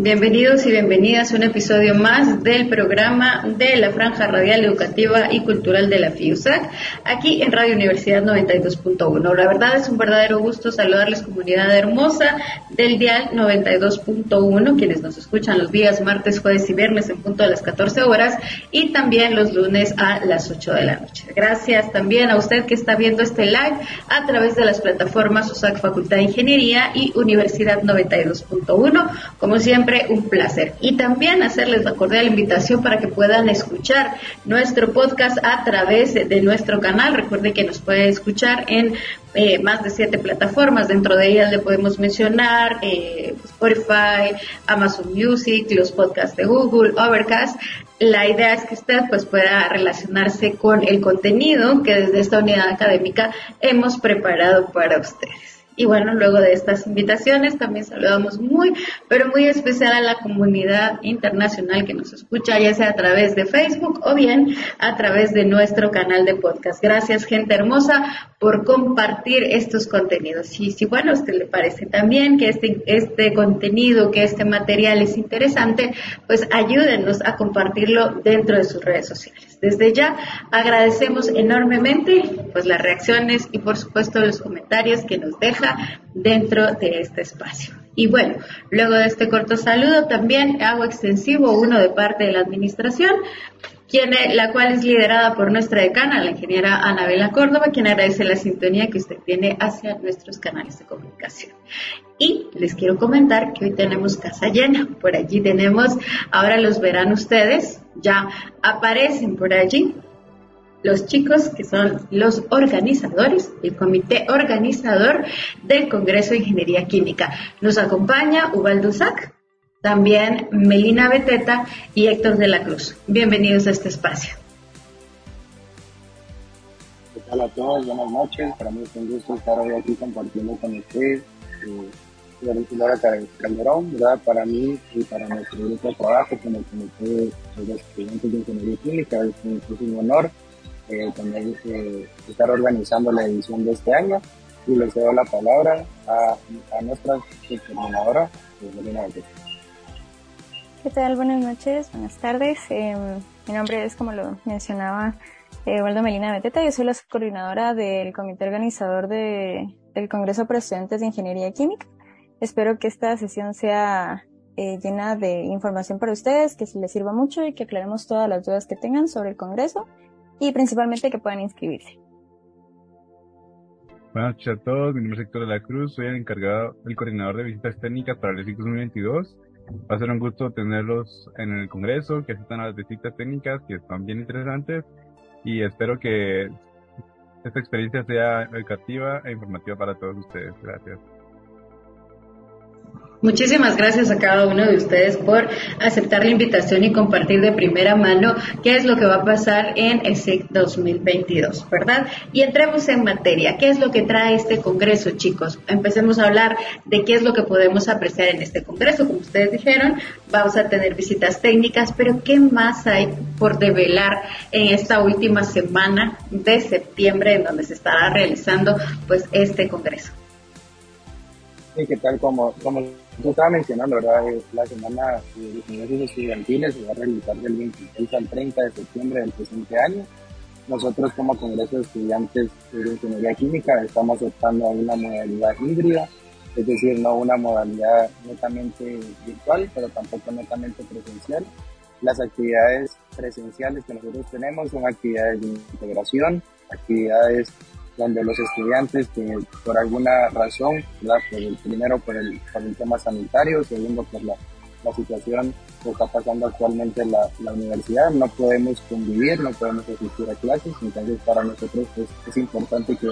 Bienvenidos y bienvenidas a un episodio más del programa de la Franja Radial Educativa y Cultural de la FIUSAC, aquí en Radio Universidad 92.1. La verdad es un verdadero gusto saludarles, comunidad hermosa del Dial 92.1, quienes nos escuchan los días martes, jueves y viernes en punto a las 14 horas y también los lunes a las 8 de la noche. Gracias también a usted que está viendo este live a través de las plataformas USAC Facultad de Ingeniería y Universidad 92.1. Como siempre, un placer. Y también hacerles la cordial invitación para que puedan escuchar nuestro podcast a través de nuestro canal. Recuerde que nos puede escuchar en eh, más de siete plataformas. Dentro de ellas le podemos mencionar eh, Spotify, Amazon Music, los podcasts de Google, Overcast. La idea es que usted pues pueda relacionarse con el contenido que desde esta unidad académica hemos preparado para ustedes. Y bueno, luego de estas invitaciones también saludamos muy, pero muy especial a la comunidad internacional que nos escucha, ya sea a través de Facebook o bien a través de nuestro canal de podcast. Gracias, gente hermosa, por compartir estos contenidos. Y si, bueno, a usted le parece también que este, este contenido, que este material es interesante, pues ayúdenos a compartirlo dentro de sus redes sociales. Desde ya agradecemos enormemente pues las reacciones y por supuesto los comentarios que nos deja dentro de este espacio. Y bueno, luego de este corto saludo también hago extensivo uno de parte de la administración, quien, la cual es liderada por nuestra decana, la ingeniera Anabela Córdoba, quien agradece la sintonía que usted tiene hacia nuestros canales de comunicación. Y les quiero comentar que hoy tenemos casa llena. Por allí tenemos, ahora los verán ustedes, ya aparecen por allí los chicos que son los organizadores, el comité organizador del Congreso de Ingeniería Química. Nos acompaña Ubaldo también Melina Beteta y Héctor de la Cruz. Bienvenidos a este espacio. ¿Qué tal a todos? Buenas noches. Para mí es un gusto estar hoy aquí compartiendo con ustedes. Eh, Laura Calderón, ¿verdad? Para mí y para nuestro grupo de trabajo con el Comité de los Estudiantes de Ingeniería Química es un, honor eh, también eh, estar organizando la edición de este año y les doy la palabra a, a nuestra coordinadora, Melina Buenas noches, buenas tardes. Em, mi nombre es, como lo mencionaba, eh, Waldo Melina Beteta. Yo soy la subcoordinadora del comité organizador de, del Congreso para Estudiantes de Ingeniería Química. Espero que esta sesión sea eh, llena de información para ustedes, que les sirva mucho y que aclaremos todas las dudas que tengan sobre el Congreso y principalmente que puedan inscribirse. Buenas noches a todos, mi nombre es Héctor de la Cruz, soy el encargado, el coordinador de visitas técnicas para el ciclo 2022. Va a ser un gusto tenerlos en el Congreso, que asistan a las visitas técnicas, que están bien interesantes, y espero que esta experiencia sea educativa e informativa para todos ustedes. Gracias. Muchísimas gracias a cada uno de ustedes por aceptar la invitación y compartir de primera mano qué es lo que va a pasar en ESEC 2022, ¿verdad? Y entremos en materia. ¿Qué es lo que trae este Congreso, chicos? Empecemos a hablar de qué es lo que podemos apreciar en este Congreso. Como ustedes dijeron, vamos a tener visitas técnicas, pero ¿qué más hay por develar en esta última semana de septiembre en donde se estará realizando pues este Congreso? Sí, ¿qué tal? Como, como yo estaba mencionando, ¿verdad? La semana de ingresos estudiantiles se va a realizar del 26 al 30 de septiembre del presente año. Nosotros como Congreso de Estudiantes de Ingeniería Química estamos optando a una modalidad híbrida, es decir, no una modalidad netamente virtual, pero tampoco netamente presencial. Las actividades presenciales que nosotros tenemos son actividades de integración, actividades donde los estudiantes que por alguna razón, primero por el, por el tema sanitario, segundo por la, la situación que está pasando actualmente en la, la, universidad, no podemos convivir, no podemos asistir a clases, entonces para nosotros pues, es importante que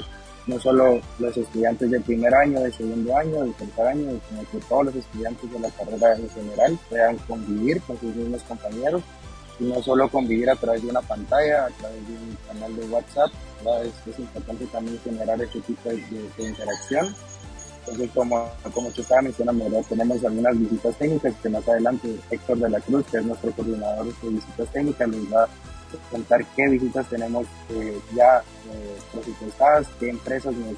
no solo los estudiantes de primer año, de segundo año, de tercer año, sino que todos los estudiantes de la carrera en general puedan convivir con sus mismos compañeros y no solo convivir a través de una pantalla, a través de un canal de WhatsApp, es, es, importante también generar este tipo de, interacción. Entonces, como, como yo estaba mencionando, tenemos algunas visitas técnicas que más adelante Héctor de la Cruz, que es nuestro coordinador de visitas técnicas, nos va a contar qué visitas tenemos eh, ya eh, presupuestadas, qué empresas nos,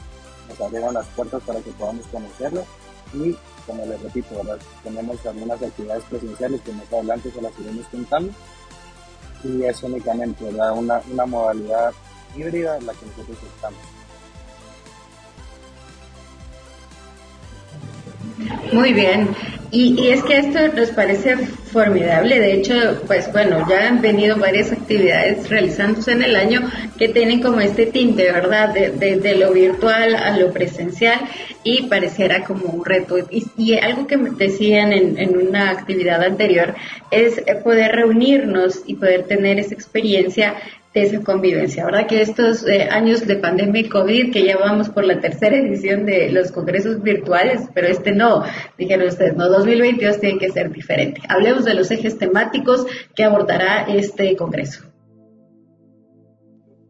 nos abrieron las puertas para que podamos conocerlo y como les repito, ¿verdad? tenemos algunas actividades presenciales que más adelante se las iremos contando y es únicamente. Una, una modalidad híbrida en la que nosotros estamos. Muy bien. Y, es que esto nos parece formidable. De hecho, pues bueno, ya han venido varias actividades realizándose en el año que tienen como este tinte, ¿verdad? De, lo virtual a lo presencial y pareciera como un reto. Y, algo que decían en, en una actividad anterior es poder reunirnos y poder tener esa experiencia esa convivencia. ¿Verdad que estos eh, años de pandemia y COVID, que ya vamos por la tercera edición de los congresos virtuales, pero este no, dijeron ustedes, no, 2022 tiene que ser diferente. Hablemos de los ejes temáticos que abordará este congreso.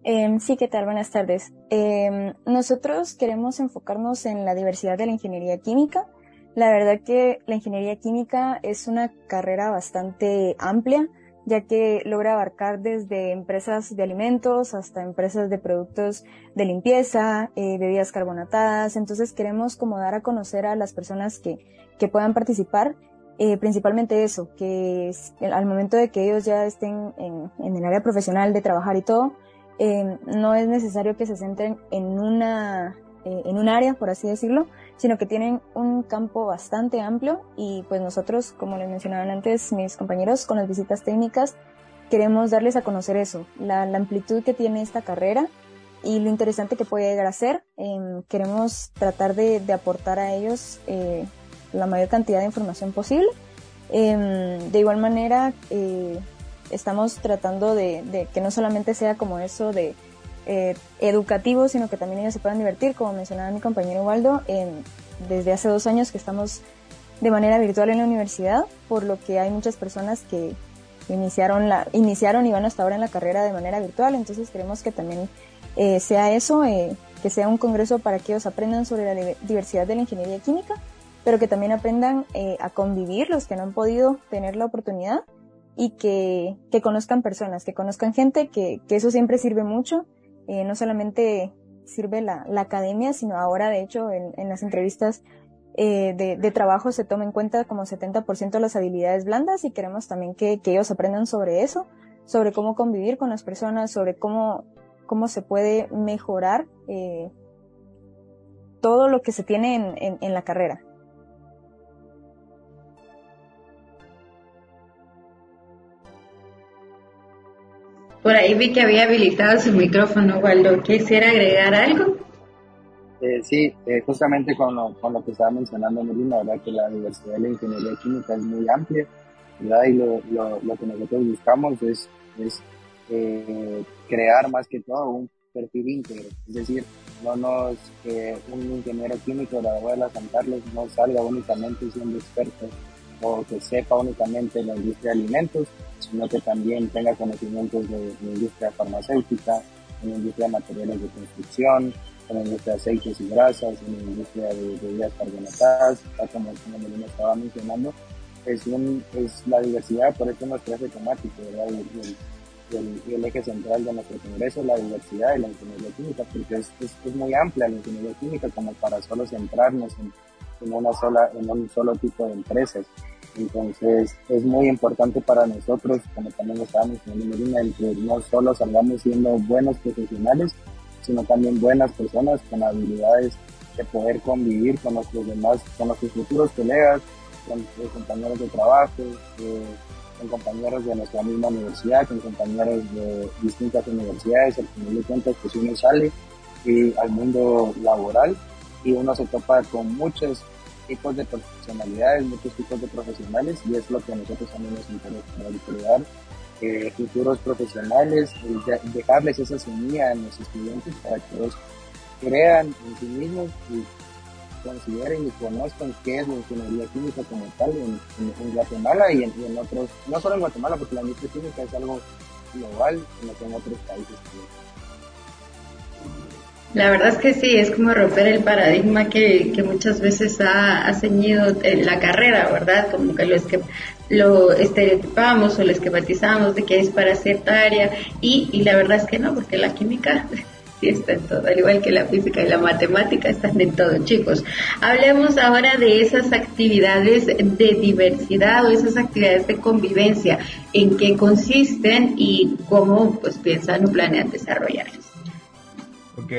Em, sí, ¿qué tal? Buenas tardes. Em, nosotros queremos enfocarnos en la diversidad de la ingeniería química. La verdad que la ingeniería química es una carrera bastante amplia ya que logra abarcar desde empresas de alimentos hasta empresas de productos de limpieza, eh, bebidas carbonatadas. Entonces queremos como dar a conocer a las personas que, que puedan participar, eh, principalmente eso, que al momento de que ellos ya estén en, en el área profesional de trabajar y todo, eh, no es necesario que se centren en una, eh, en un área, por así decirlo, sino que tienen un campo bastante amplio y pues nosotros, como les mencionaban antes mis compañeros, con las visitas técnicas, queremos darles a conocer eso, la, amplitud que tiene esta carrera y lo interesante que puede llegar a ser. Em, queremos tratar de, aportar a ellos eh, la mayor cantidad de información posible. Em, de igual manera, eh, estamos tratando de, que no solamente sea como eso de eh, educativo, sino que también ellos se puedan divertir, como mencionaba mi compañero Waldo, desde hace dos años que estamos de manera virtual en la universidad, por lo que hay muchas personas que iniciaron, iniciaron y van hasta ahora en la carrera de manera virtual, entonces queremos que también eh, sea eso, eh, que sea un congreso para que ellos aprendan sobre la diversidad de la ingeniería química, pero que también aprendan a convivir los que no han podido tener la oportunidad y que, conozcan personas, que conozcan gente, que eso siempre sirve mucho eh, no solamente sirve la, academia, sino ahora, de hecho, en, las entrevistas eh, de, trabajo se toma en cuenta como 70% las habilidades blandas y queremos también que, ellos aprendan sobre eso, sobre cómo convivir con las personas, sobre cómo, cómo se puede mejorar eh, todo lo que se tiene en la carrera. Por ahí vi que había habilitado su micrófono, Waldo. ¿Quisiera agregar algo? Eh, sí, eh, justamente con lo, con lo que estaba mencionando Melina, verdad que la diversidad de la ingeniería química es muy amplia, ¿verdad? Y lo, lo, lo que nosotros buscamos es, es eh, crear más que todo un perfil íntegro, es decir, no nos, un ingeniero químico de la San Carlos no salga únicamente siendo experto o que sepa únicamente la industria de alimentos, sino que también tenga conocimientos de, la industria farmacéutica, en la industria de materiales de construcción, en la industria de aceites y grasas, en la industria de bebidas carbonatadas, como, como Melina estaba mencionando, es, un, es la diversidad, por eso nuestro eje temático, ¿verdad? Y el, eje central de nuestro congreso es la diversidad de la ingeniería química, porque es, es, muy amplia la ingeniería química como para solo centrarnos en, en, una sola, en un solo tipo de empresas. Entonces es muy importante para nosotros, como también estábamos en Medina, el que no solo salgamos siendo buenos profesionales, sino también buenas personas con habilidades de poder convivir con nuestros demás, con nuestros futuros colegas, con nuestros compañeros de trabajo, eh, con compañeros de nuestra misma universidad, con compañeros de distintas universidades, al final de cuentas pues uno sale y al mundo laboral y uno se topa con muchos tipos de profesionalidades, muchos tipos de profesionales y es lo que nosotros también nos interesa, eh, futuros profesionales, dejarles esa semilla a los estudiantes para que ellos crean en sí mismos y consideren y conozcan qué es la ingeniería química como tal en, Guatemala y en, otros, no solo en Guatemala, porque la industria química es algo global, sino que en otros países también. La verdad es que sí, es como romper el paradigma que, que muchas veces ha, ha ceñido la carrera, ¿verdad? Como que lo, que lo estereotipamos o lo esquematizamos de que es para cierta área y, y la verdad es que no, porque la química Sí, está en todo, al igual que la física y la matemática, están en todo, chicos. Hablemos ahora de esas actividades de diversidad o esas actividades de convivencia, en qué consisten y cómo pues piensan o planean desarrollarlas. Ok,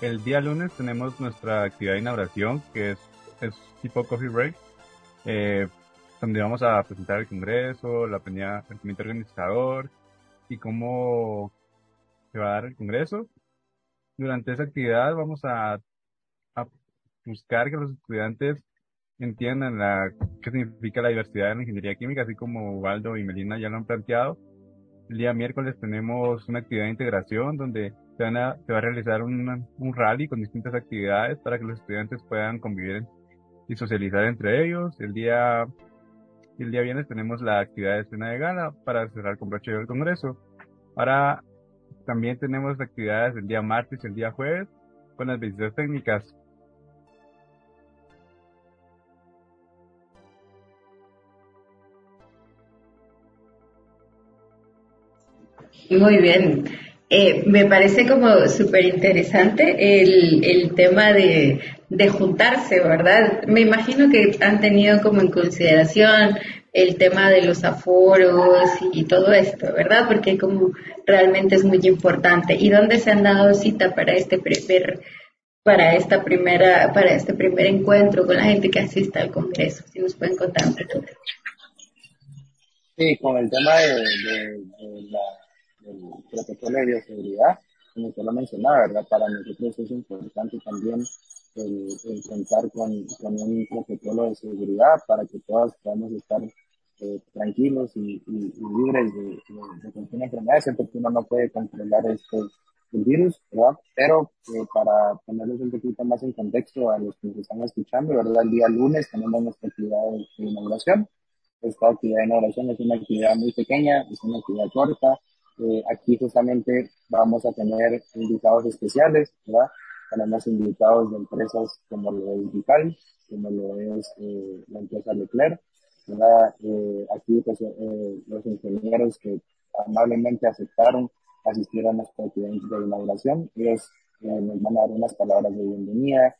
el día lunes tenemos nuestra actividad de inauguración, que es, es tipo coffee break, eh, donde vamos a presentar el congreso, la el comité organizador y cómo se va a dar el congreso durante esa actividad vamos a, buscar que los estudiantes entiendan la, qué significa la diversidad en la ingeniería química, así como Waldo y Melina ya lo han planteado. El día miércoles tenemos una actividad de integración donde se, va a realizar un, un rally con distintas actividades para que los estudiantes puedan convivir y socializar entre ellos. El día, el día viernes tenemos la actividad de escena de gala para cerrar con broche del congreso. Ahora también tenemos actividades el día martes y el día jueves con las visitas técnicas. Muy bien. Eh, me parece como súper interesante el, el tema de, de juntarse, ¿verdad? Me imagino que han tenido como en consideración el tema de los aforos y, todo esto, ¿verdad? Porque como realmente es muy importante. ¿Y dónde se han dado cita para este primer para esta primera para este primer encuentro con la gente que asista al Congreso? Si nos pueden contar un poco. Sí, con el tema de, la, del protocolo de bioseguridad, como usted lo mencionaba, ¿verdad? Para nosotros es importante también el, contar con, con, un protocolo de seguridad para que todas podamos estar eh, tranquilos y, libres de, de, cualquier enfermedad, porque uno no puede controlar este, el virus, ¿verdad? Pero eh, para ponerles un poquito más en contexto a los que nos están escuchando, ¿verdad? El día lunes tenemos nuestra actividad de, inauguración. Esta actividad de inauguración es una actividad muy pequeña, es una actividad corta. Eh, aquí justamente vamos a tener invitados especiales, ¿verdad? Tenemos invitados de empresas como lo es Vital, como lo es eh, la empresa Leclerc, eh, aquí pues, los ingenieros que amablemente aceptaron asistir a nuestra actividad de inauguración. Ellos nos van a dar unas palabras de bienvenida,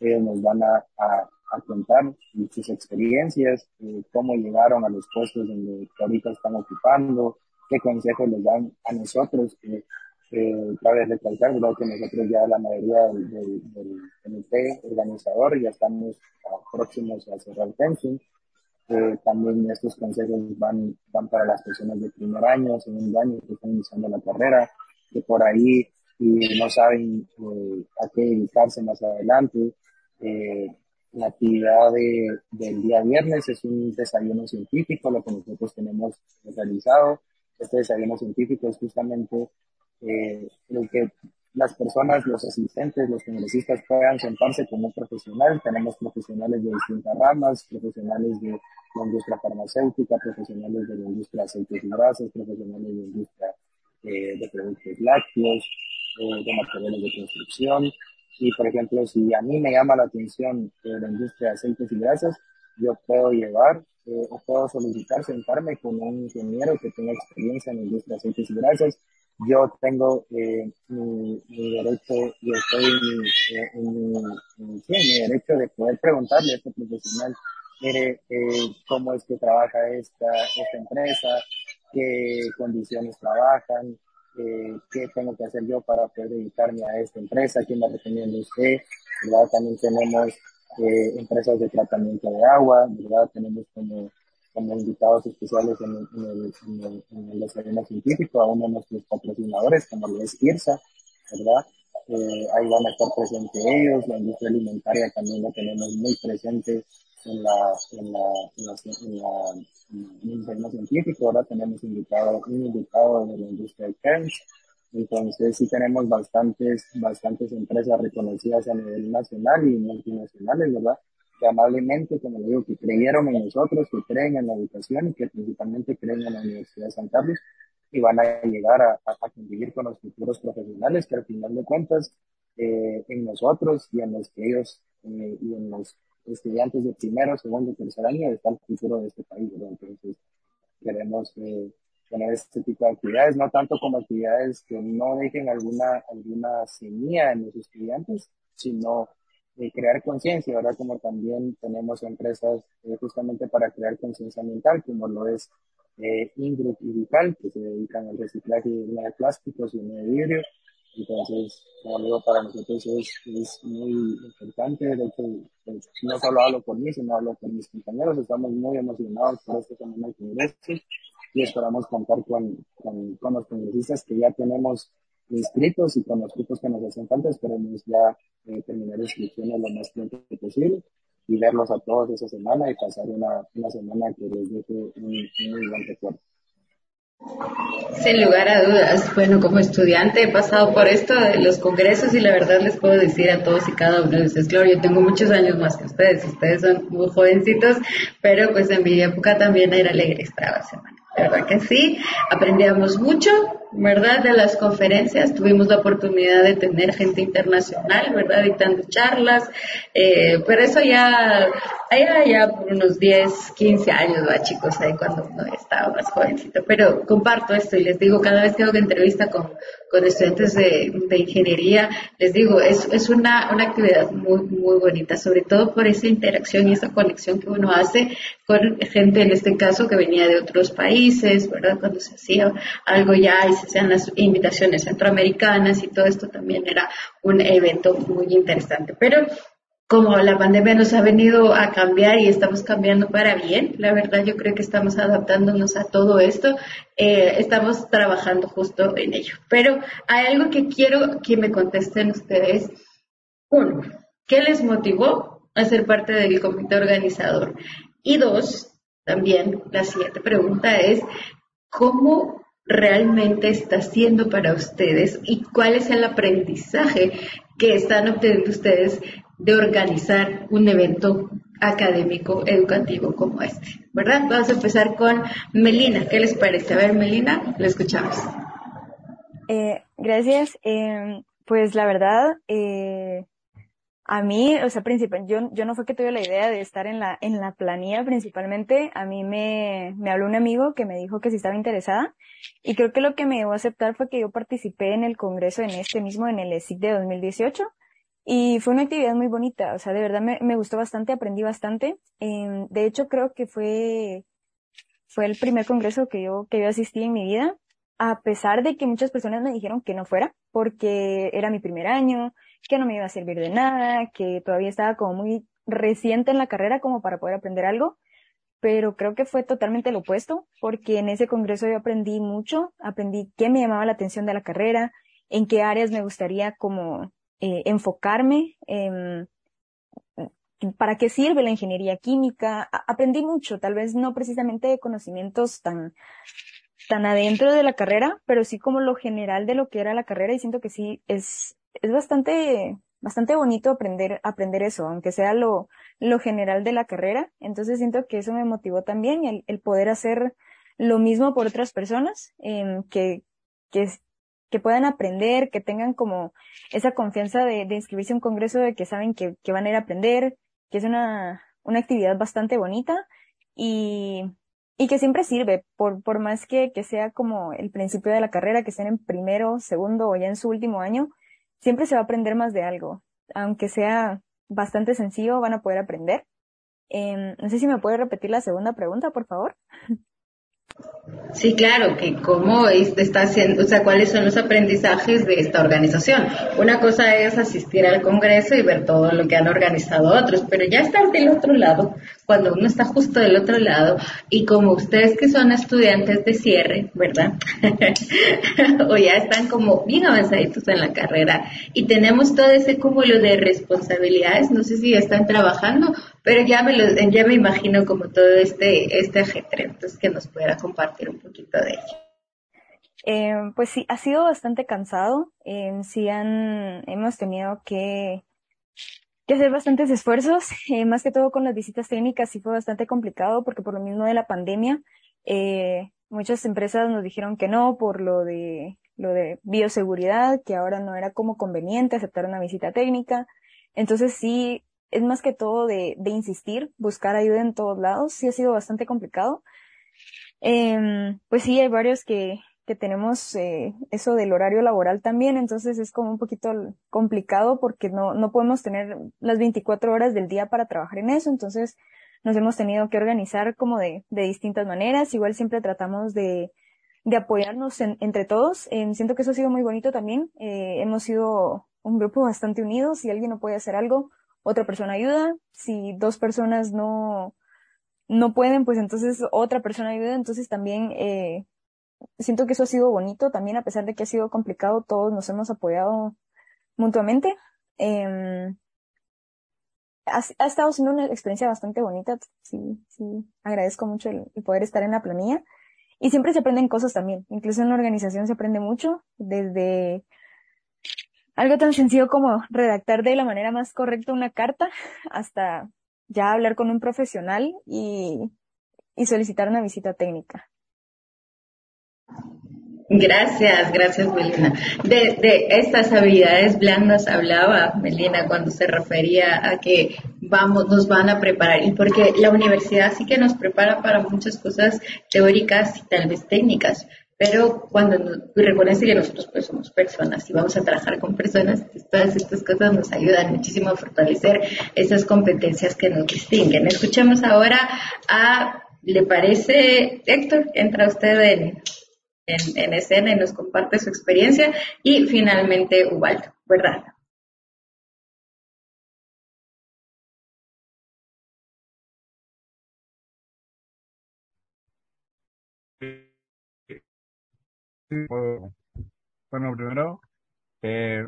ellos nos van a, a, contar sus experiencias, cómo llegaron a los puestos donde ahorita están ocupando, qué consejos les dan a nosotros, que eh, cabe recalcar ¿verdad? que nosotros ya la mayoría del, del, organizador ya estamos próximos a cerrar fencing eh, también estos consejos van, van para las personas de primer año, segundo año que están iniciando la carrera, que por ahí y no saben eh, a qué dedicarse más adelante. Eh, la actividad de, del día viernes es un desayuno científico, lo que nosotros tenemos realizado. Este desayuno científico es justamente eh, lo que las personas, los asistentes, los congresistas puedan sentarse con un profesional. Tenemos profesionales de distintas ramas, profesionales de la industria farmacéutica, profesionales de la industria de aceites y grasas, profesionales de la industria eh, de productos lácteos, eh, de materiales de construcción. Y, por ejemplo, si a mí me llama la atención eh, la industria de aceites y grasas, yo puedo llevar eh, o puedo solicitar sentarme con un ingeniero que tenga experiencia en industria de aceites y grasas. Yo tengo eh, mi, derecho, yo estoy eh, en, mi, derecho de poder preguntarle a este profesional, mire, eh, cómo es que trabaja esta, esta empresa, qué condiciones trabajan, qué tengo que hacer yo para poder dedicarme a esta empresa, quién me recomienda usted, ¿verdad? También tenemos eh, empresas de tratamiento de agua, ¿verdad? Tenemos como como invitados especiales en el, en el, en el, desayuno científico a uno de nuestros patrocinadores, como lo es IRSA, ¿verdad? Eh, ahí van a estar presentes ellos, la industria alimentaria también la tenemos muy presente en la, en la, en la, en la, en el científico, ahora tenemos invitado, un invitado de la industria de Kerns, entonces sí tenemos bastantes, bastantes empresas reconocidas a nivel nacional y multinacionales, ¿verdad? que amablemente, como digo, que creyeron en nosotros, que creen en la educación y que principalmente creen en la Universidad de San Carlos y van a llegar a, a, convivir con los futuros profesionales que al final de cuentas eh, en nosotros y en los que ellos eh, y en los estudiantes de primero, segundo tercer año está el futuro de este país. Entonces queremos eh, tener este tipo de actividades, no tanto como actividades que no dejen alguna, alguna semilla en los estudiantes, sino eh, crear conciencia, ¿verdad? Como también tenemos empresas eh, justamente para crear conciencia ambiental, como lo es eh, Ingrid y Vital, que se dedican al reciclaje de plásticos y de vidrio. Entonces, como digo, para nosotros es, es muy importante. De hecho, pues, no solo hablo por mí, sino hablo por mis compañeros. Estamos muy emocionados por este semana de congreso y esperamos contar con, con, con los congresistas que ya tenemos inscritos y con los grupos que nos hacen falta. Esperemos ya eh, terminar inscripciones lo más pronto posible y verlos a todos esa semana y pasar una, una semana que les deje un, muy buen recuerdo. Sin lugar a dudas. Bueno, como estudiante he pasado por esto de los congresos y la verdad les puedo decir a todos y cada uno de ustedes, claro, yo tengo muchos años más que ustedes, ustedes son muy jovencitos, pero pues en mi época también era alegre esta semana. ¿Verdad que sí? Aprendíamos mucho, ¿verdad? De las conferencias, tuvimos la oportunidad de tener gente internacional, ¿verdad? Dictando charlas, eh, pero eso ya, allá ya por unos 10, 15 años, ¿va, chicos? Ahí cuando uno estaba más jovencito. Pero comparto esto y les digo, cada vez que hago entrevista con, con estudiantes de, de ingeniería, les digo, es, es una, una actividad muy, muy bonita, sobre todo por esa interacción y esa conexión que uno hace con gente, en este caso, que venía de otros países, ¿verdad? Cuando se hacía algo ya y se hacían las invitaciones centroamericanas y todo esto también era un evento muy interesante. Pero como la pandemia nos ha venido a cambiar y estamos cambiando para bien, la verdad yo creo que estamos adaptándonos a todo esto, eh, estamos trabajando justo en ello. Pero hay algo que quiero que me contesten ustedes. Uno, ¿qué les motivó a ser parte del comité organizador? Y dos, también la siguiente pregunta es, ¿cómo realmente está siendo para ustedes y cuál es el aprendizaje que están obteniendo ustedes de organizar un evento académico educativo como este, ¿verdad? Vamos a empezar con Melina. ¿Qué les parece? A ver, Melina, lo escuchamos. Eh, gracias. Eh, pues la verdad, eh, a mí, o sea, yo, yo no fue que tuve la idea de estar en la, en la planilla principalmente. A mí me, me habló un amigo que me dijo que si estaba interesada. Y creo que lo que me llevó a aceptar fue que yo participé en el congreso en este mismo, en el ESIC de 2018. Y fue una actividad muy bonita. O sea, de verdad me, me gustó bastante, aprendí bastante. Eh, de hecho, creo que fue, fue el primer congreso que yo, que yo asistí en mi vida. A pesar de que muchas personas me dijeron que no fuera, porque era mi primer año, que no me iba a servir de nada, que todavía estaba como muy reciente en la carrera como para poder aprender algo, pero creo que fue totalmente lo opuesto, porque en ese congreso yo aprendí mucho, aprendí qué me llamaba la atención de la carrera, en qué áreas me gustaría como eh, enfocarme, para qué sirve la ingeniería química, aprendí mucho, tal vez no precisamente conocimientos tan tan adentro de la carrera, pero sí como lo general de lo que era la carrera y siento que sí es es bastante, bastante bonito aprender, aprender eso, aunque sea lo, lo general de la carrera. Entonces siento que eso me motivó también, el, el poder hacer lo mismo por otras personas, eh, que, que, que puedan aprender, que tengan como esa confianza de, de inscribirse a un congreso de que saben que, que van a ir a aprender, que es una, una actividad bastante bonita y, y que siempre sirve, por, por más que, que sea como el principio de la carrera, que estén en primero, segundo o ya en su último año, siempre se va a aprender más de algo. Aunque sea bastante sencillo, van a poder aprender. Eh, no sé si me puede repetir la segunda pregunta, por favor. Sí, claro, que cómo está haciendo, o sea, cuáles son los aprendizajes de esta organización. Una cosa es asistir al Congreso y ver todo lo que han organizado otros, pero ya estar del otro lado, cuando uno está justo del otro lado, y como ustedes que son estudiantes de cierre, ¿verdad? o ya están como bien avanzaditos en la carrera, y tenemos todo ese cúmulo de responsabilidades, no sé si están trabajando, pero ya me, ya me imagino como todo este, este ajetreo, entonces que nos pueda compartir un poquito de ello. Eh, pues sí, ha sido bastante cansado. Eh, sí han, hemos tenido que, que hacer bastantes esfuerzos, eh, más que todo con las visitas técnicas sí fue bastante complicado porque por lo mismo de la pandemia, eh, muchas empresas nos dijeron que no por lo de, lo de bioseguridad, que ahora no era como conveniente aceptar una visita técnica. Entonces sí, es más que todo de, de insistir, buscar ayuda en todos lados, sí ha sido bastante complicado. Em, pues sí, hay varios que, que tenemos eh, eso del horario laboral también, entonces es como un poquito complicado porque no, no podemos tener las 24 horas del día para trabajar en eso, entonces nos hemos tenido que organizar como de, de distintas maneras, igual siempre tratamos de, de apoyarnos entre todos, eh, siento que eso ha sido muy bonito también, eh, hemos sido un grupo bastante unido, si alguien no puede hacer algo, otra persona ayuda, si dos personas no, no pueden, pues entonces otra persona ayuda, entonces también eh, siento que eso ha sido bonito, también a pesar de que ha sido complicado, todos nos hemos apoyado mutuamente. Eh, ha, estado siendo una experiencia bastante bonita, sí, sí, agradezco mucho el, poder estar en la planilla. Y siempre se aprenden cosas también, incluso en la organización se aprende mucho, desde algo tan sencillo como redactar de la manera más correcta una carta hasta ya hablar con un profesional y, solicitar una visita técnica. Gracias, gracias Melina. De, de estas habilidades blandas hablaba Melina cuando se refería a que vamos, nos van a preparar y porque la universidad sí que nos prepara para muchas cosas teóricas y tal vez técnicas, pero cuando nos, reconoce que nosotros pues somos personas y vamos a trabajar con personas, pues todas estas cosas nos ayudan muchísimo a fortalecer esas competencias que nos distinguen. Escuchemos ahora a, ¿le parece, Héctor? Entra usted en, en, en escena y nos comparte su experiencia y finalmente Ubaldo, ¿verdad? Bueno, primero, eh,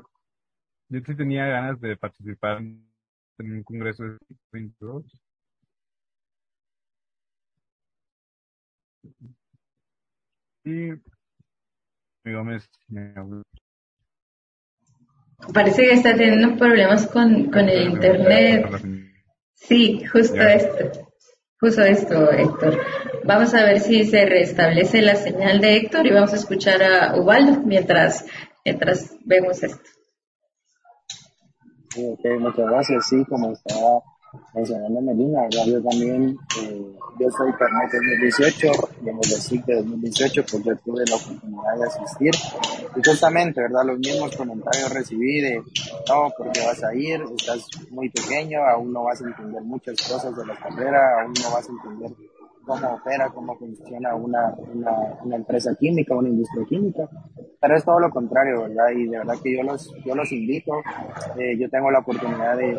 yo sí tenía ganas de participar en un congreso de 22. Y mi Gómez me. Parece que está teniendo problemas con, con el internet. Sí, justo Ya. esto. Justo esto, Héctor. Vamos a ver si se restablece la señal de Héctor y vamos a escuchar a Ubaldo mientras, mientras vemos esto. Ok, muchas gracias. Sí, como estaba mencionando ¿verdad? yo también, eh, yo soy carnet 2018 y en el SIC de 2018 pues yo tuve la oportunidad de asistir y justamente, ¿verdad? Los mismos comentarios recibí de, no, porque vas a ir, estás muy pequeño, aún no vas a entender muchas cosas de la carrera, aún no vas a entender cómo opera, cómo funciona una, una empresa química, una industria química, pero es todo lo contrario, ¿verdad? Y de verdad que yo los, yo los invito, eh, yo tengo la oportunidad de,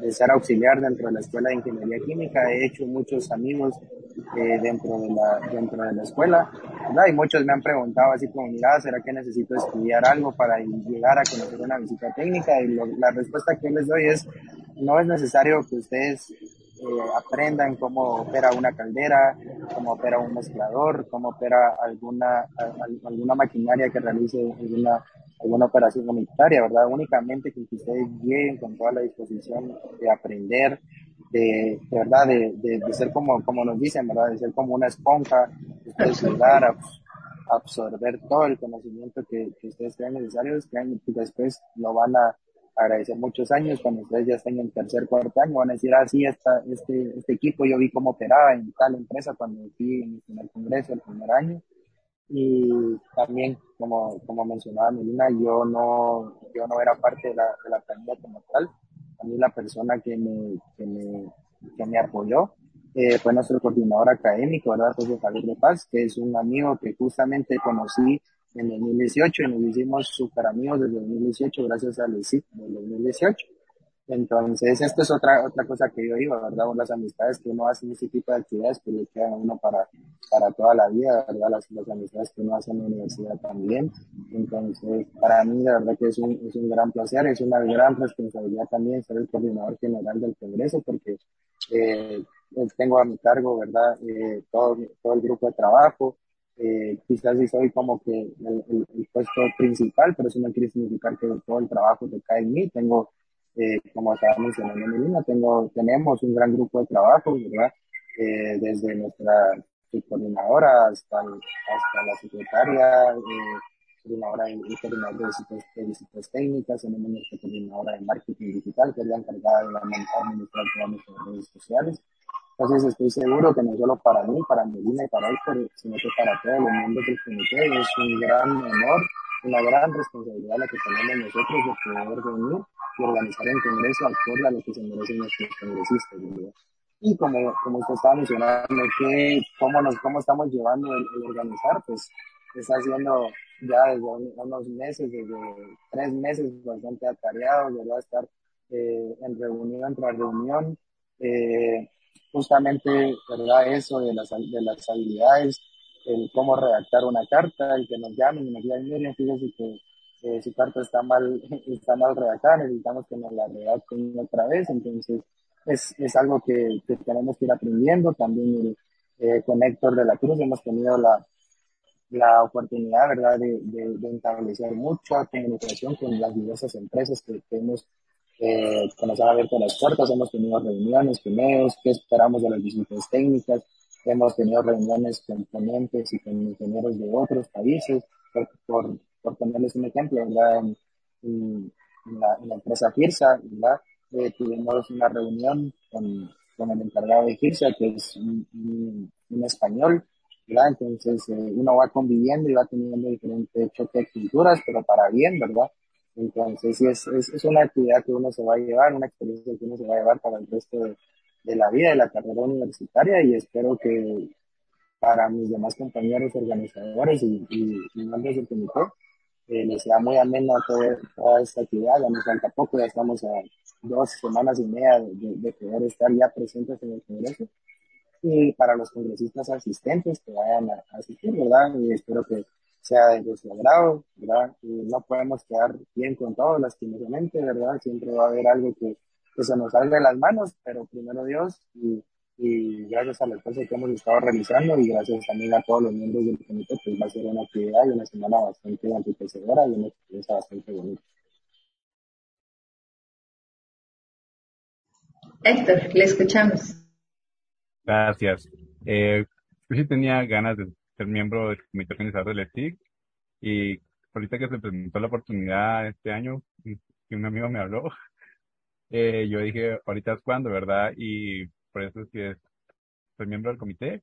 de, ser auxiliar dentro de la Escuela de Ingeniería Química, he hecho muchos amigos eh, dentro, de la, dentro de la escuela, ¿verdad? Y muchos me han preguntado así como, mira, ¿será que necesito estudiar algo para llegar a conocer una visita técnica? Y lo, la respuesta que les doy es, no es necesario que ustedes eh, aprendan cómo opera una caldera, cómo opera un mezclador, cómo opera alguna, alguna maquinaria que realice alguna, alguna operación comunitaria, ¿verdad? Únicamente que ustedes lleguen con toda la disposición de aprender, de, de verdad, de, de, de, ser como, como nos dicen, ¿verdad? De ser como una esponja, ustedes ayudar a absorber todo el conocimiento que, que ustedes crean necesarios, crean que después lo van a agradecer muchos años, cuando ustedes ya estén en tercer, cuarto año, van a decir, ah, sí, esta, este, este equipo yo vi cómo operaba en tal empresa cuando fui en mi primer congreso el primer año. Y también, como, como mencionaba Melina, yo no, yo no era parte de la, de la planilla como tal. A mí la persona que me, que me, que me apoyó eh, fue nuestro coordinador académico, ¿verdad? José Javier de Paz, que es un amigo que justamente conocí en 2018 y nos hicimos super amigos desde 2018 gracias al ESIC del 2018. Entonces, esto es otra, otra cosa que yo digo, ¿verdad? Las amistades que uno hace en ese tipo de actividades, pues le quedan a uno para, para toda la vida, ¿verdad? Las, las amistades que uno hace en la universidad también. Entonces, para mí, la verdad que es un, es un gran placer, es una gran responsabilidad también ser el coordinador general del Congreso, porque eh, tengo a mi cargo, ¿verdad? Eh, todo, todo el grupo de trabajo, eh, quizás sí soy como que el, el, el, puesto principal, pero eso no quiere significar que todo el trabajo te cae en mí. Tengo, eh, como estaba mencionando Melina, tengo, tenemos un gran grupo de trabajo, ¿verdad? Eh, desde nuestra coordinadora hasta, hasta la secretaria, eh, coordinadora de, de visitas, de visitas técnicas, tenemos nuestra coordinadora de marketing digital, que es la encargada de administrar todas nuestras redes sociales Entonces estoy seguro que no solo para mí, para Medina y para Héctor, sino que para todos los miembros del comité es un gran honor, una gran responsabilidad la que tenemos nosotros de poder reunir y organizar el Congreso acorde a lo que se merecen nuestros congresistas. Y como, como usted estaba mencionando, que, cómo, nos, cómo estamos llevando el, organizar, pues está haciendo ya desde unos meses, desde tres meses bastante atareados, ¿verdad? Estar eh, en reunión tras reunión, eh, justamente, ¿verdad? Eso de las, de las habilidades, el cómo redactar una carta, el que nos llamen y nos digan, miren, fíjense que eh, su carta está mal, está mal redactada, necesitamos que nos la redacten otra vez, entonces es, es algo que, que tenemos que ir aprendiendo, también eh, con Héctor de la Cruz hemos tenido la, la oportunidad, ¿verdad?, de, de, de establecer mucha comunicación con las diversas empresas que, que hemos eh, que nos han abierto las puertas, hemos tenido reuniones ellos, qué esperamos de las distintas técnicas, hemos tenido reuniones con ponentes y con ingenieros de otros países, por, por, por ponerles un ejemplo, ¿verdad? En, en, la, en la, empresa ¿verdad? Eh, tuvimos una reunión con, con, el encargado de Girsa, que es un, un, un español, ¿verdad? Entonces eh, uno va conviviendo y va teniendo diferentes choques de culturas, pero para bien, ¿verdad? Entonces, es, es, una actividad que uno se va a llevar, una experiencia que uno se va a llevar para el resto de, la vida, de la carrera universitaria y espero que para mis demás compañeros organizadores y, y, miembros del comité eh, les sea muy ameno toda, esta actividad, ya nos falta poco, ya estamos a dos semanas y media de, de poder estar ya presentes en el Congreso y para los congresistas asistentes que vayan a asistir, ¿verdad? Y espero que sea de su agrado, ¿verdad? Y no podemos quedar bien con todo, lastimosamente, ¿verdad? Siempre va a haber algo que, que se nos salga de las manos, pero primero Dios y, y gracias al esfuerzo que hemos estado realizando y gracias también a todos los miembros del comité, pues va a ser una actividad y una semana bastante enriquecedora y una experiencia bastante bonita. Héctor, le escuchamos. Gracias. Eh, yo sí tenía ganas de ser miembro del comité organizador del ETIC y ahorita que se presentó la oportunidad este año y un amigo me habló, eh, yo dije, ahorita es cuando, ¿verdad? Y por eso es que soy miembro del comité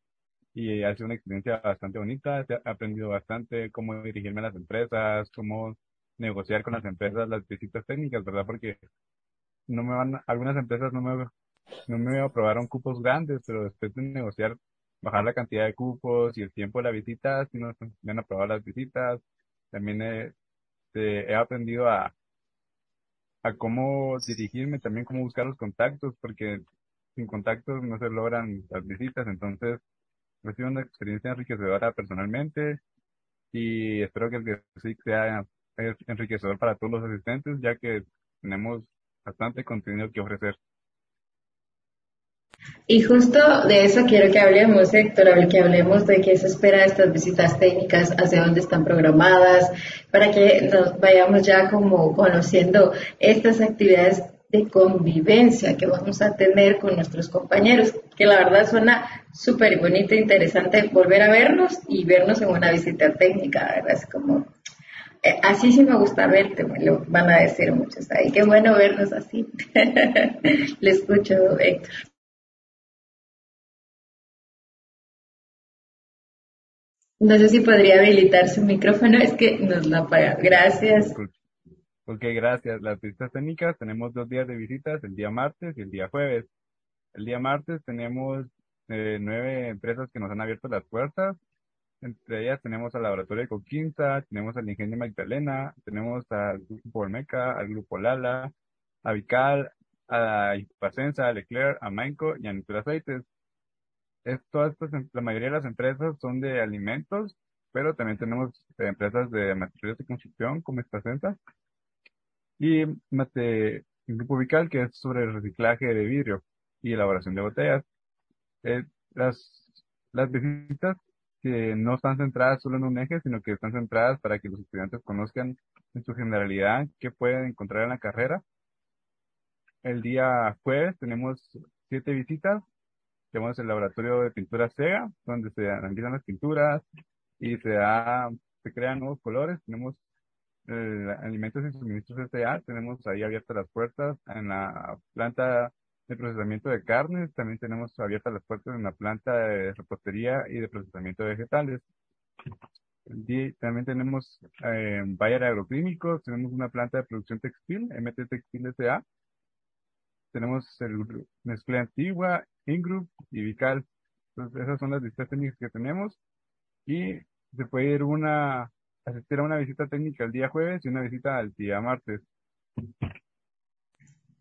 y ha sido una experiencia bastante bonita, he aprendido bastante cómo dirigirme a las empresas, cómo negociar con las empresas las visitas técnicas, ¿verdad? Porque no me van, algunas empresas no me, no me aprobaron cupos grandes, pero después de negociar bajar la cantidad de cupos y el tiempo de la visita, si no me han aprobado las visitas. También he, he aprendido a, a cómo dirigirme, también cómo buscar los contactos, porque sin contactos no se logran las visitas. Entonces, ha sido una experiencia enriquecedora personalmente y espero que el sí sea enriquecedor para todos los asistentes, ya que tenemos bastante contenido que ofrecer. Y justo de eso quiero que hablemos, Héctor, que hablemos de qué se espera de estas visitas técnicas, hacia dónde están programadas, para que nos vayamos ya como conociendo estas actividades de convivencia que vamos a tener con nuestros compañeros, que la verdad suena súper bonito e interesante volver a vernos y vernos en una visita técnica, ¿verdad? Es como, eh, así sí me gusta verte, me lo van a decir muchos ahí, qué bueno vernos así. Le escucho, Héctor. No sé si podría habilitar su micrófono, es que nos lo apaga. Gracias. Ok, gracias. Las visitas técnicas tenemos dos días de visitas, el día martes y el día jueves. El día martes tenemos eh, nueve empresas que nos han abierto las puertas. Entre ellas tenemos al Laboratorio de Coquinza, tenemos al Ingenio Magdalena, tenemos al Grupo Olmeca, al Grupo Lala, a Vical, a Ipacenza, a Leclerc, a Mainco y a Nitura Aceites es, todas estas, la mayoría de las empresas son de alimentos, pero también tenemos eh, empresas de materiales de construcción como Estacenza y mate, un grupo vical que es sobre el reciclaje de vidrio y elaboración de botellas. Eh, las, las visitas que no están centradas solo en un eje, sino que están centradas para que los estudiantes conozcan en su generalidad qué pueden encontrar en la carrera. El día jueves tenemos siete visitas tenemos el laboratorio de pintura SEGA, donde se analizan las pinturas y se da, se crean nuevos colores. Tenemos eh, alimentos y suministros SA, tenemos ahí abiertas las puertas en la planta de procesamiento de carnes, también tenemos abiertas las puertas en la planta de repostería y de procesamiento de vegetales. También tenemos eh, Bayer Agroquímicos, tenemos una planta de producción textil, MT Textil S.A. Tenemos el Nestlé Antigua, Ingroup y Vical. Entonces, esas son las distintas técnicas que tenemos. Y se puede ir una, asistir a una visita técnica el día jueves y una visita al día martes.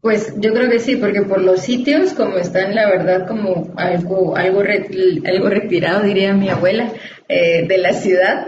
Pues yo creo que sí, porque por los sitios, como están, la verdad, como algo, algo, algo retirado, diría mi abuela, eh, de la ciudad,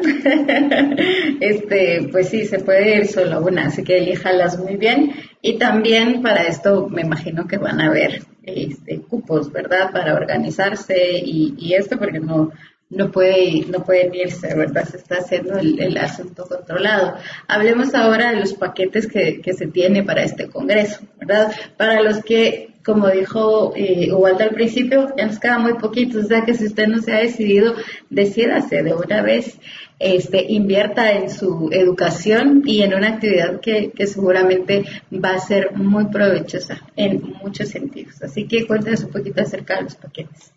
este, pues sí, se puede ir solo una, así que elíjalas muy bien. Y también para esto me imagino que van a haber este, cupos, ¿verdad? Para organizarse y, y esto, porque no, no puede, no pueden irse, ¿verdad? Se está haciendo el, asunto controlado. Hablemos ahora de los paquetes que, que, se tiene para este Congreso, ¿verdad? Para los que, como dijo eh, al principio, ya nos queda muy poquito, o sea que si usted no se ha decidido, decídase de una vez, este, invierta en su educación y en una actividad que, que seguramente va a ser muy provechosa en muchos sentidos. Así que cuéntanos un poquito acerca de los paquetes.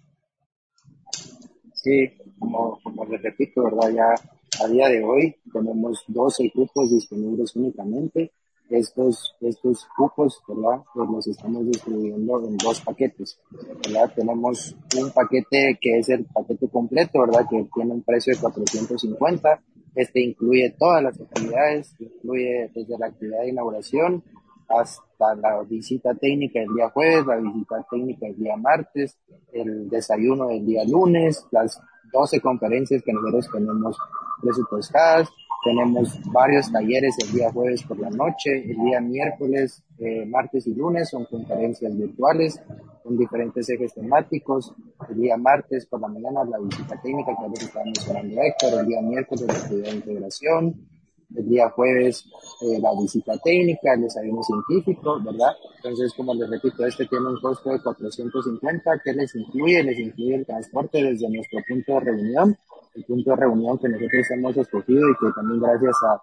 Sí, como, como les repito, ¿verdad? Ya a día de hoy tenemos 12 cupos disponibles únicamente. Estos, estos cupos, ¿verdad? Pues los estamos distribuyendo en dos paquetes, ¿verdad? Tenemos un paquete que es el paquete completo, ¿verdad? Que tiene un precio de 450. Este incluye todas las actividades, incluye desde la actividad de inauguración hasta la visita técnica el día jueves, la visita técnica el día martes, el desayuno el día lunes, las 12 conferencias que nosotros tenemos presupuestadas, tenemos varios talleres el día jueves por la noche, el día miércoles, eh, martes y lunes son conferencias virtuales con diferentes ejes temáticos. El día martes por la mañana la visita técnica que a veces estaba mencionando Héctor, el día miércoles la actividad de integración, el día jueves eh, la visita técnica, el desayuno científico, ¿verdad? Entonces, como les repito, este tiene un costo de 450 que les incluye, les incluye el transporte desde nuestro punto de reunión, el punto de reunión que nosotros hemos escogido y que también gracias a,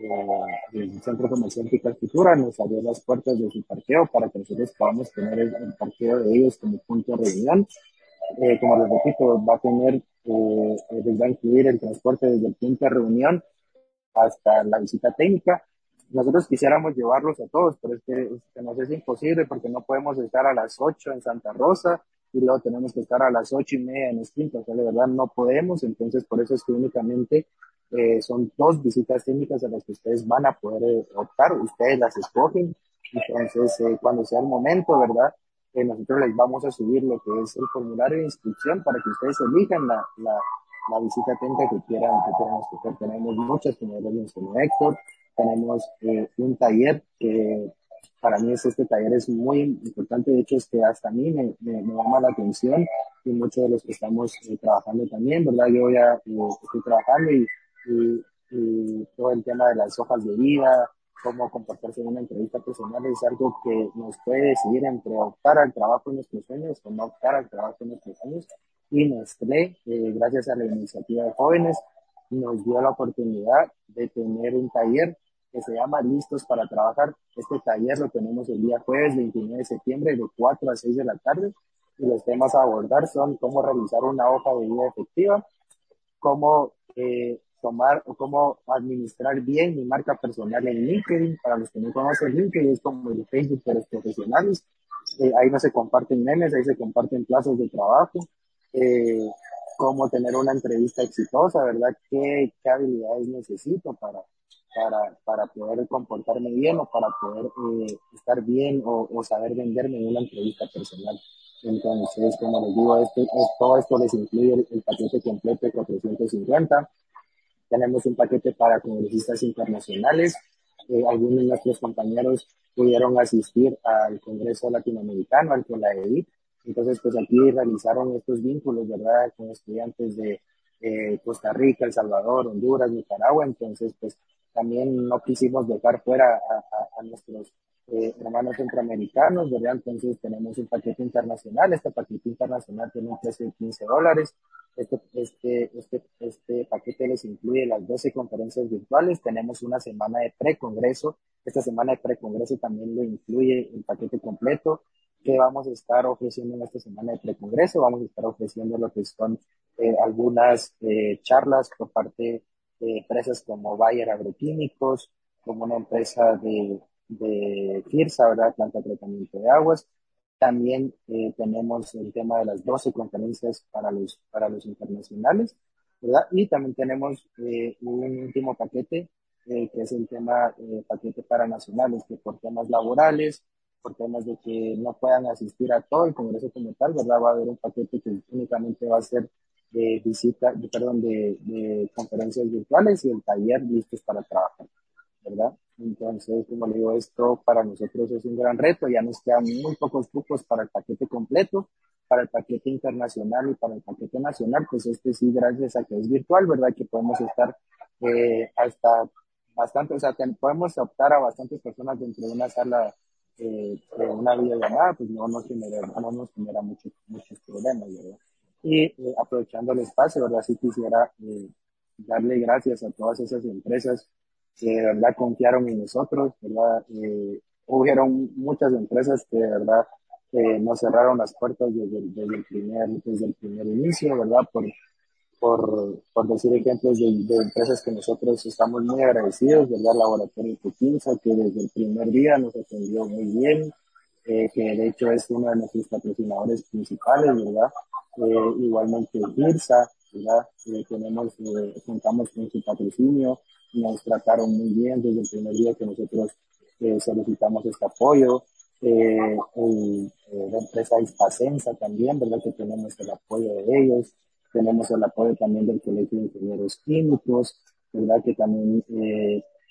eh, el Centro Comercial Pica Futura nos abrió las puertas de su parqueo para que nosotros podamos tener el, parqueo de ellos como punto de reunión. Eh, como les repito, va a tener, eh, les va a incluir el transporte desde el punto de reunión hasta la visita técnica. Nosotros quisiéramos llevarlos a todos, pero es que, nos es imposible porque no podemos estar a las 8 en Santa Rosa y luego tenemos que estar a las ocho y media en Espinta. O sea, de verdad no podemos, entonces por eso es que únicamente eh, son dos visitas técnicas a las que ustedes van a poder eh, optar, ustedes las escogen, entonces eh, cuando sea el momento, ¿verdad? nosotros les vamos a subir lo que es el formulario de inscripción para que ustedes elijan la, la, la visita técnica que quieran, que quieran escoger. Tenemos muchas, como ya mencionó Héctor, tenemos eh, un taller que para mí es, este taller es muy importante, de hecho es que hasta a mí me, me, llama la atención y muchos de los que estamos eh, trabajando también, ¿verdad? Yo ya eh, estoy trabajando y, y, y, todo el tema de las hojas de vida, cómo comportarse en una entrevista personal es algo que nos puede decidir entre optar al trabajo en nuestros sueños o no optar al trabajo en nuestros sueños y Nestlé, eh, gracias a la iniciativa de jóvenes, nos dio la oportunidad de tener un taller que se llama Listos para Trabajar. Este taller lo tenemos el día jueves 29 de septiembre de 4 a 6 de la tarde y los temas a abordar son cómo realizar una hoja de vida efectiva, cómo eh, tomar o cómo administrar bien mi marca personal en LinkedIn. Para los que no conocen LinkedIn es como el Facebook de los profesionales. Eh, ahí no se comparten memes, ahí se comparten plazos de trabajo eh, cómo tener una entrevista exitosa, ¿verdad? ¿Qué, qué habilidades necesito para, para, para poder comportarme bien o para poder eh, estar bien o, o, saber venderme en una entrevista personal. Entonces, como les digo, este, todo esto les incluye el, paquete completo de 450. Tenemos un paquete para congresistas internacionales. Eh, algunos de nuestros compañeros pudieron asistir al Congreso Latinoamericano, al COLAEDIT, entonces, pues aquí realizaron estos vínculos, ¿verdad?, con estudiantes de eh, Costa Rica, El Salvador, Honduras, Nicaragua. Entonces, pues también no quisimos dejar fuera a, nuestros eh, hermanos centroamericanos, ¿verdad? Entonces tenemos un paquete internacional. Este paquete internacional tiene un precio de 15 dólares. Este, este, este, este paquete les incluye las 12 conferencias virtuales. Tenemos una semana de pre-congreso. Esta semana de pre-congreso también lo incluye el paquete completo que vamos a estar ofreciendo en esta semana de precongreso. Vamos a estar ofreciendo lo que son eh, algunas eh, charlas por parte de empresas como Bayer Agroquímicos, como una empresa de, de FIRSA, ¿verdad? Planta de tratamiento de aguas. También eh, tenemos el tema de las 12 conferencias para los, para los internacionales, ¿verdad? Y también tenemos eh, un último paquete, eh, que es el tema eh, paquete para nacionales, que por temas laborales, por temas de que no puedan asistir a todo el Congreso como tal, ¿verdad? Va a haber un paquete que únicamente va a ser de visita, perdón, de, de conferencias virtuales y el taller listos para trabajar, ¿verdad? Entonces, como le digo, esto para nosotros es un gran reto, ya nos quedan muy pocos cupos para el paquete completo, para el paquete internacional y para el paquete nacional, pues este sí, gracias a que es virtual, ¿verdad? Que podemos estar eh, hasta bastante, o sea, podemos optar a bastantes personas dentro de una sala eh, de una videollamada, pues no nos genera, no nos genera muchos, muchos problemas, ¿verdad? Y eh, aprovechando el espacio, ¿verdad? Sí quisiera eh, darle gracias a todas esas empresas que de verdad confiaron en nosotros, ¿verdad? Eh, hubieron muchas empresas que de verdad eh, nos cerraron las puertas desde, el primer, desde el primer inicio, ¿verdad? Por, por, por decir ejemplos de, empresas que nosotros estamos muy agradecidos, ¿verdad? Laboratorio Tequinza, que desde el primer día nos atendió muy bien, que de hecho es uno de nuestros patrocinadores principales, ¿verdad? Eh, igualmente IRSA, ¿verdad? Eh, tenemos, eh, contamos con su patrocinio, nos trataron muy bien desde el primer día que nosotros eh, solicitamos este apoyo. Eh, la empresa Ispacensa también, ¿verdad? Que tenemos el apoyo de ellos. Tenemos el apoyo también del Colegio de Ingenieros Químicos, ¿verdad? Que también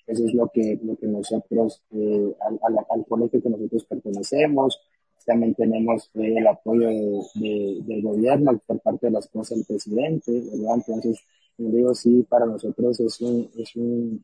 eso es lo que, lo que nosotros, al, al, al colegio que nosotros pertenecemos. También tenemos el apoyo de, de, del gobierno por parte de las cosas del presidente, ¿verdad? Entonces, digo, sí, para nosotros es un, es un,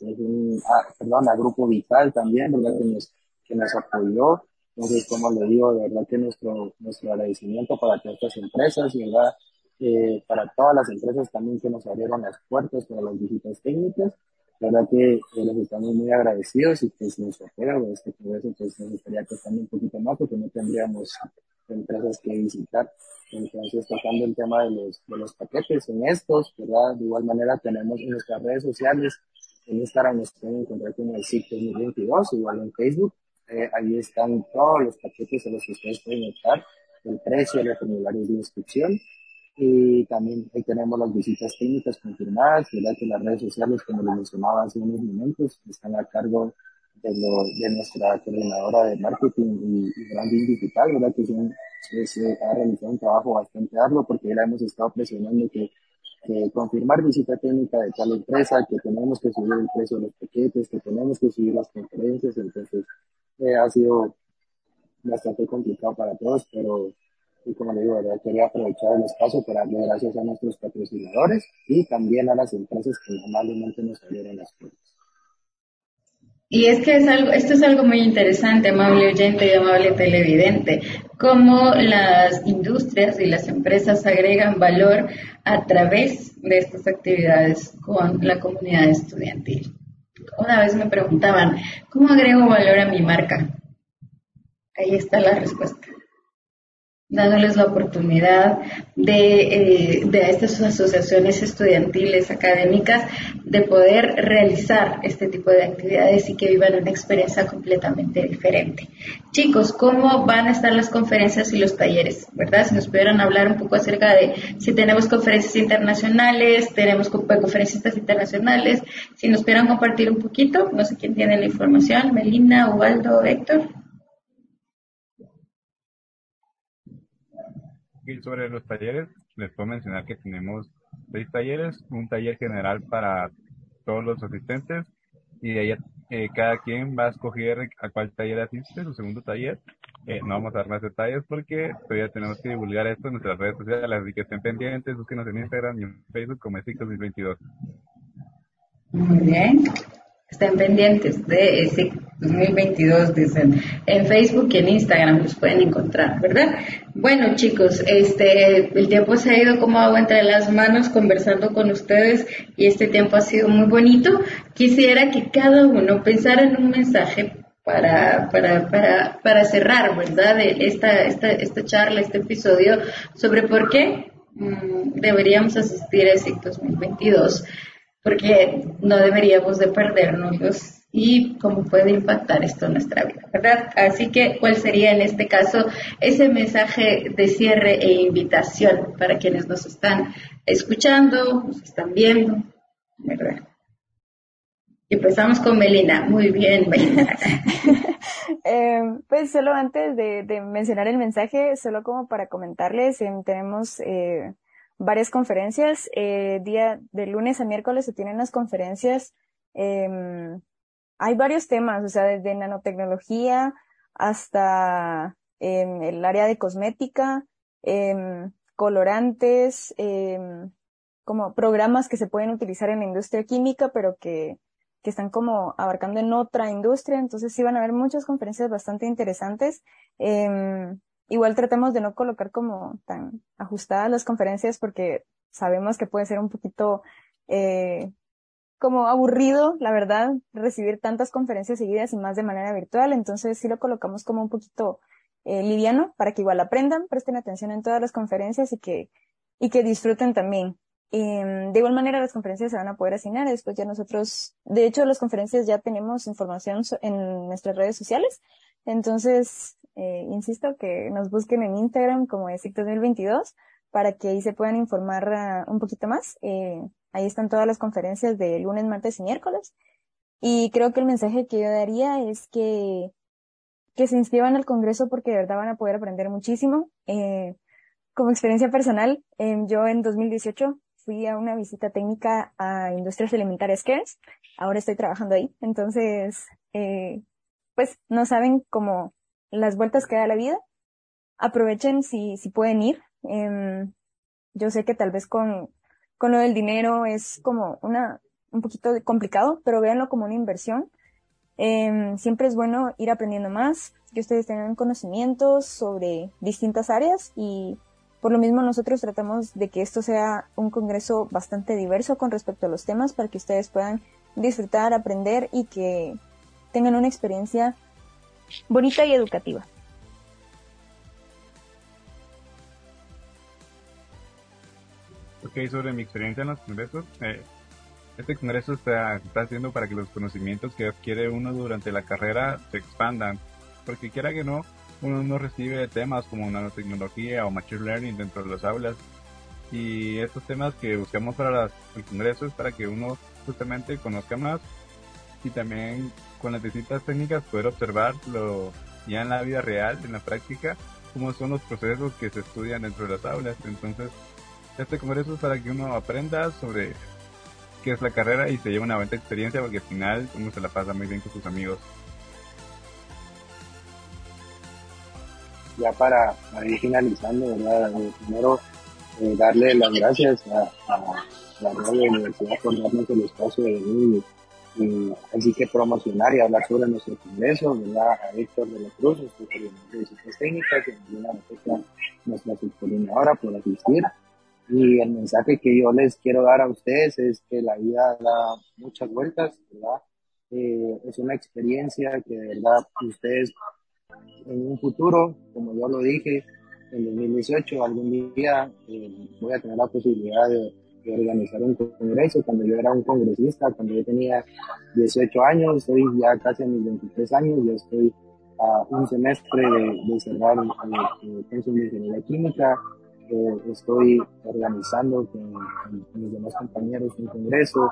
es un ah, perdón, a Grupo Vital también, ¿verdad? Que nos, que nos apoyó. Entonces, como le digo, de verdad que nuestro, nuestro agradecimiento para todas estas empresas, ¿verdad? Eh, para todas las empresas también que nos abrieron las puertas para las visitas técnicas. La verdad que eh, les estamos muy agradecidos y que si nos opera o este congreso pues nos estaría costando un poquito más porque no tendríamos empresas que visitar. Entonces, tocando el tema de los, de los paquetes en estos, ¿verdad? De igual manera tenemos en nuestras redes sociales, en Instagram nos pueden encontrar como el SIC 2022, igual en Facebook. Eh, ahí están todos los paquetes a los que ustedes pueden estar, el precio, los formularios de inscripción. Y también ahí tenemos las visitas técnicas confirmadas, ¿verdad? Que las redes sociales, como les mencionaba hace unos momentos, están a cargo de, lo, de nuestra coordinadora de marketing y, y branding digital, ¿verdad? Que son, se ha realizado un trabajo bastante arduo porque ya hemos estado presionando que, que confirmar visita técnica de tal empresa, que tenemos que subir el precio de los paquetes, que tenemos que subir las conferencias, entonces eh, ha sido bastante complicado para todos, pero y como le digo, ¿verdad? quería aprovechar el espacio para darle gracias a nuestros patrocinadores y también a las empresas que amablemente nos abrieron las puertas. Y es que es algo, esto es algo muy interesante, amable oyente y amable televidente, cómo las industrias y las empresas agregan valor a través de estas actividades con la comunidad estudiantil. Una vez me preguntaban, ¿cómo agrego valor a mi marca? Ahí está la respuesta dándoles la oportunidad de, eh, de estas asociaciones estudiantiles académicas de poder realizar este tipo de actividades y que vivan una experiencia completamente diferente. Chicos, ¿cómo van a estar las conferencias y los talleres? ¿Verdad? Si nos pudieran hablar un poco acerca de si tenemos conferencias internacionales, tenemos conferencias internacionales, si nos pudieran compartir un poquito, no sé quién tiene la información, Melina, Ubaldo, Héctor. Sobre los talleres, les puedo mencionar que tenemos seis talleres, un taller general para todos los asistentes y de ahí eh, cada quien va a escoger a cuál taller asiste, su segundo taller. Eh, no vamos a dar más detalles porque todavía tenemos que divulgar esto en nuestras redes sociales, así que estén pendientes, búsquenos en Instagram y en Facebook como ESIC 2022. Muy bien. Estén pendientes de ese 2022, dicen. En Facebook y en Instagram los pueden encontrar, ¿verdad? Bueno, chicos, este, el tiempo se ha ido como agua entre las manos conversando con ustedes y este tiempo ha sido muy bonito. Quisiera que cada uno pensara en un mensaje para, para, para, para cerrar, ¿verdad? Esta, esta, esta charla, este episodio sobre por qué mm, deberíamos asistir a ESIC 2022, porque no deberíamos de perdernos y cómo puede impactar esto en nuestra vida, ¿verdad? Así que, ¿cuál sería en este caso ese mensaje de cierre e invitación para quienes nos están escuchando, nos están viendo, ¿verdad? Empezamos con Melina. Muy bien, Melina. eh, pues solo antes de, mencionar el mensaje, solo como para comentarles, em, tenemos eh, varias conferencias. Eh, día de lunes a miércoles se tienen las conferencias. Em, hay varios temas, o sea, desde nanotecnología hasta em, el área de cosmética, colorantes, como programas que se pueden utilizar en la industria química, pero que que están como abarcando en otra industria, entonces sí van a haber muchas conferencias bastante interesantes. Eh, igual tratamos de no colocar como tan ajustadas las conferencias porque sabemos que puede ser un poquito eh, como aburrido, la verdad, recibir tantas conferencias seguidas y más de manera virtual, entonces sí lo colocamos como un poquito eh, liviano para que igual aprendan, presten atención en todas las conferencias y que, y que disfruten también. Em, de igual manera, las conferencias se van a poder asignar. Después ya nosotros, de hecho, las conferencias ya tenemos información en nuestras redes sociales. Entonces, eh, insisto que nos busquen en Instagram como ESIC 2022 para que ahí se puedan informar ah, un poquito más. Eh, ahí están todas las conferencias de lunes, martes y miércoles. Y creo que el mensaje que yo daría es que, que se inscriban al Congreso porque de verdad van a poder aprender muchísimo. Eh, como experiencia personal, em, yo en 2018 fui a una visita técnica a Industrias Elementarias Cares. Ahora estoy trabajando ahí. Entonces, eh, pues no saben cómo las vueltas que da la vida. Aprovechen si, si pueden ir. Em, yo sé que tal vez con, con lo del dinero es como una, un poquito complicado, pero véanlo como una inversión. Em, siempre es bueno ir aprendiendo más, que ustedes tengan conocimientos sobre distintas áreas y por lo mismo nosotros tratamos de que esto sea un congreso bastante diverso con respecto a los temas para que ustedes puedan disfrutar, aprender y que tengan una experiencia bonita y educativa. Ok, sobre mi experiencia en los congresos, eh, este congreso está, está haciendo para que los conocimientos que adquiere uno durante la carrera se expandan, porque quiera que no, uno no recibe temas como nanotecnología o machine learning dentro de las aulas y estos temas que buscamos para el congreso es para que uno justamente conozca más y también con las distintas técnicas poder observarlo ya en la vida real, en la práctica, cómo son los procesos que se estudian dentro de las aulas. Entonces, este congreso es para que uno aprenda sobre qué es la carrera y se lleve una buena experiencia porque al final uno se la pasa muy bien con sus amigos. ya para, ir finalizando, ¿verdad? Primero, eh, darle las gracias a, la Radio Universidad por darnos el espacio de venir y, así que promocionar y hablar sobre nuestro congreso, ¿verdad? A Héctor de la Cruz, nuestro coordinador de ciencias técnicas, y a nuestra subcoordinadora por asistir. Y el mensaje que yo les quiero dar a ustedes es que la vida da muchas vueltas, ¿verdad? Eh, es una experiencia que de verdad ustedes en un futuro, como yo lo dije, en 2018, algún día eh, voy a tener la posibilidad de, organizar un congreso. Cuando yo era un congresista, cuando yo tenía 18 años, soy ya casi a mis 23 años, yo estoy a un semestre de, cerrar el curso de ingeniería química. Eh, estoy organizando con, mis demás compañeros un congreso.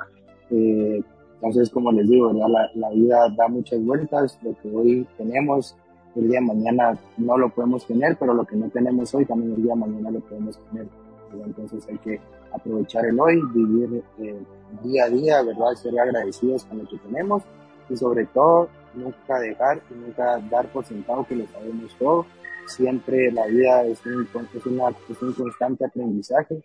Eh, entonces, como les digo, La, la vida da muchas vueltas. Lo que hoy tenemos el día de mañana no lo podemos tener, pero lo que no tenemos hoy también el día de mañana lo podemos tener. Entonces hay que aprovechar el hoy, vivir eh, día a día, ¿verdad? Ser agradecidos con lo que tenemos y sobre todo nunca dejar y nunca dar por sentado que lo sabemos todo. Siempre la vida es un, una, es un constante aprendizaje.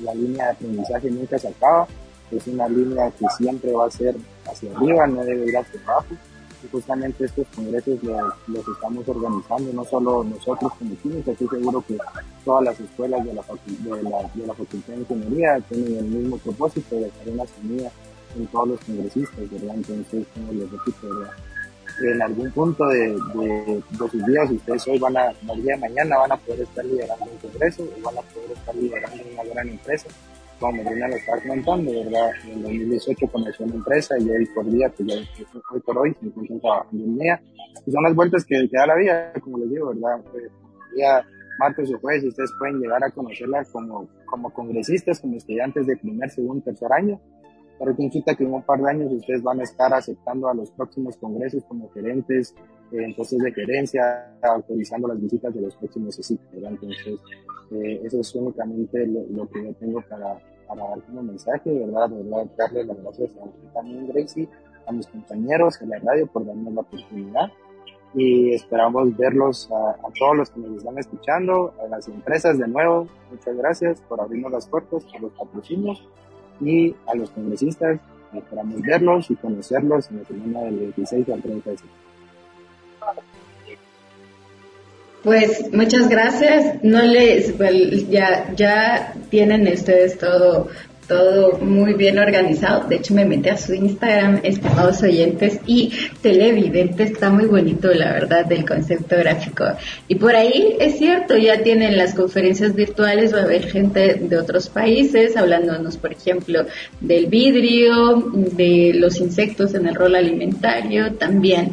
La línea de aprendizaje nunca se acaba, es una línea que siempre va a ser hacia arriba, no debe ir hacia abajo y justamente estos congresos los, estamos organizando, no solo nosotros como químicos, estoy seguro que todas las escuelas de la, de la, de la Facultad de Ingeniería tienen el mismo propósito de hacer una semilla en todos los congresistas, ¿verdad? Entonces, como les repito, en algún punto de, de, sus días ustedes hoy van a, el día de mañana van a poder estar liderando un congreso o van a poder estar liderando una gran empresa. Como Marina lo está comentando, ¿verdad? En 2018 comenzó una empresa y hoy por día, pues hoy por hoy se encuentran trabajando en ella. Y son las vueltas que, que da la vida, como les digo, ¿verdad? Eh, día martes o jueves ustedes pueden llegar a conocerla como, como congresistas, como estudiantes de primer, segundo, tercer año pero que que en un par de años ustedes van a estar aceptando a los próximos congresos como gerentes, eh, entonces de gerencia, autorizando las visitas de los próximos CICIC, Entonces, eh, eso es únicamente lo, que yo tengo para, para dar como mensaje, ¿verdad? De verdad, darle las gracias a también Gracie, a mis compañeros, a la radio por darnos la oportunidad y esperamos verlos a, a, todos los que nos están escuchando, a las empresas de nuevo. Muchas gracias por abrirnos las puertas, por los patrocinios y a los congresistas esperamos verlos y conocerlos en la semana del 26 al 30 de septiembre. Pues muchas gracias. No les, ya, ya tienen ustedes todo todo muy bien organizado. De hecho, me metí a su Instagram, estimados oyentes y televidentes. Está muy bonito, la verdad, del concepto gráfico. Y por ahí es cierto, ya tienen las conferencias virtuales, va a haber gente de otros países hablándonos, por ejemplo, del vidrio, de los insectos en el rol alimentario, también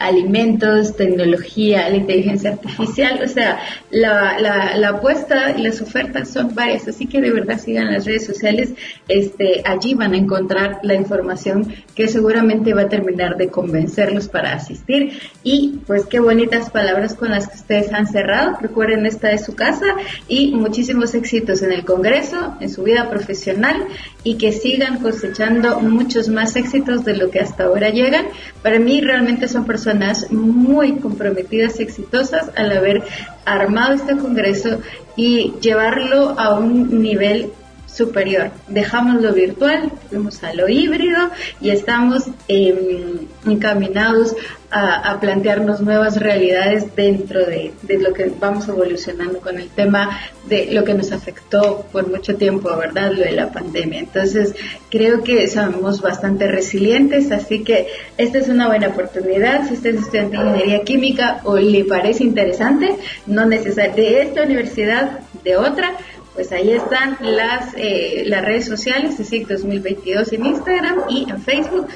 alimentos, tecnología, la inteligencia artificial, o sea, la, la, la, apuesta y las ofertas son varias, así que de verdad sigan las redes sociales, este, allí van a encontrar la información que seguramente va a terminar de convencerlos para asistir y pues qué bonitas palabras con las que ustedes han cerrado, recuerden esta es su casa y muchísimos éxitos en el Congreso, en su vida profesional y que sigan cosechando muchos más éxitos de lo que hasta ahora llegan. Para mí realmente son personas muy comprometidas y exitosas al haber armado este Congreso y llevarlo a un nivel superior. Dejamos lo virtual, fuimos a lo híbrido y estamos em, encaminados a, plantearnos nuevas realidades dentro de, lo que vamos evolucionando con el tema de lo que nos afectó por mucho tiempo, ¿verdad? Lo de la pandemia. Entonces, creo que somos bastante resilientes, así que esta es una buena oportunidad. Si usted es estudiante de ingeniería química o le parece interesante, no necesariamente de esta universidad, de otra, pues ahí están las, eh, las redes sociales, CICIC 2022 en Instagram y en Facebook.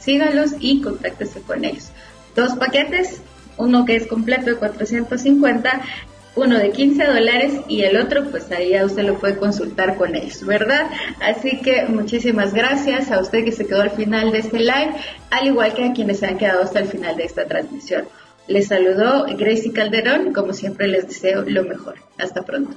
síganlos y contáctese con ellos. Dos paquetes, uno que es completo de 450, uno de 15 dólares y el otro, pues ahí ya usted lo puede consultar con ellos, ¿verdad? Así que muchísimas gracias a usted que se quedó al final de este live, al igual que a quienes se han quedado hasta el final de esta transmisión. Les saludó Gracie Calderón y como siempre les deseo lo mejor. Hasta pronto.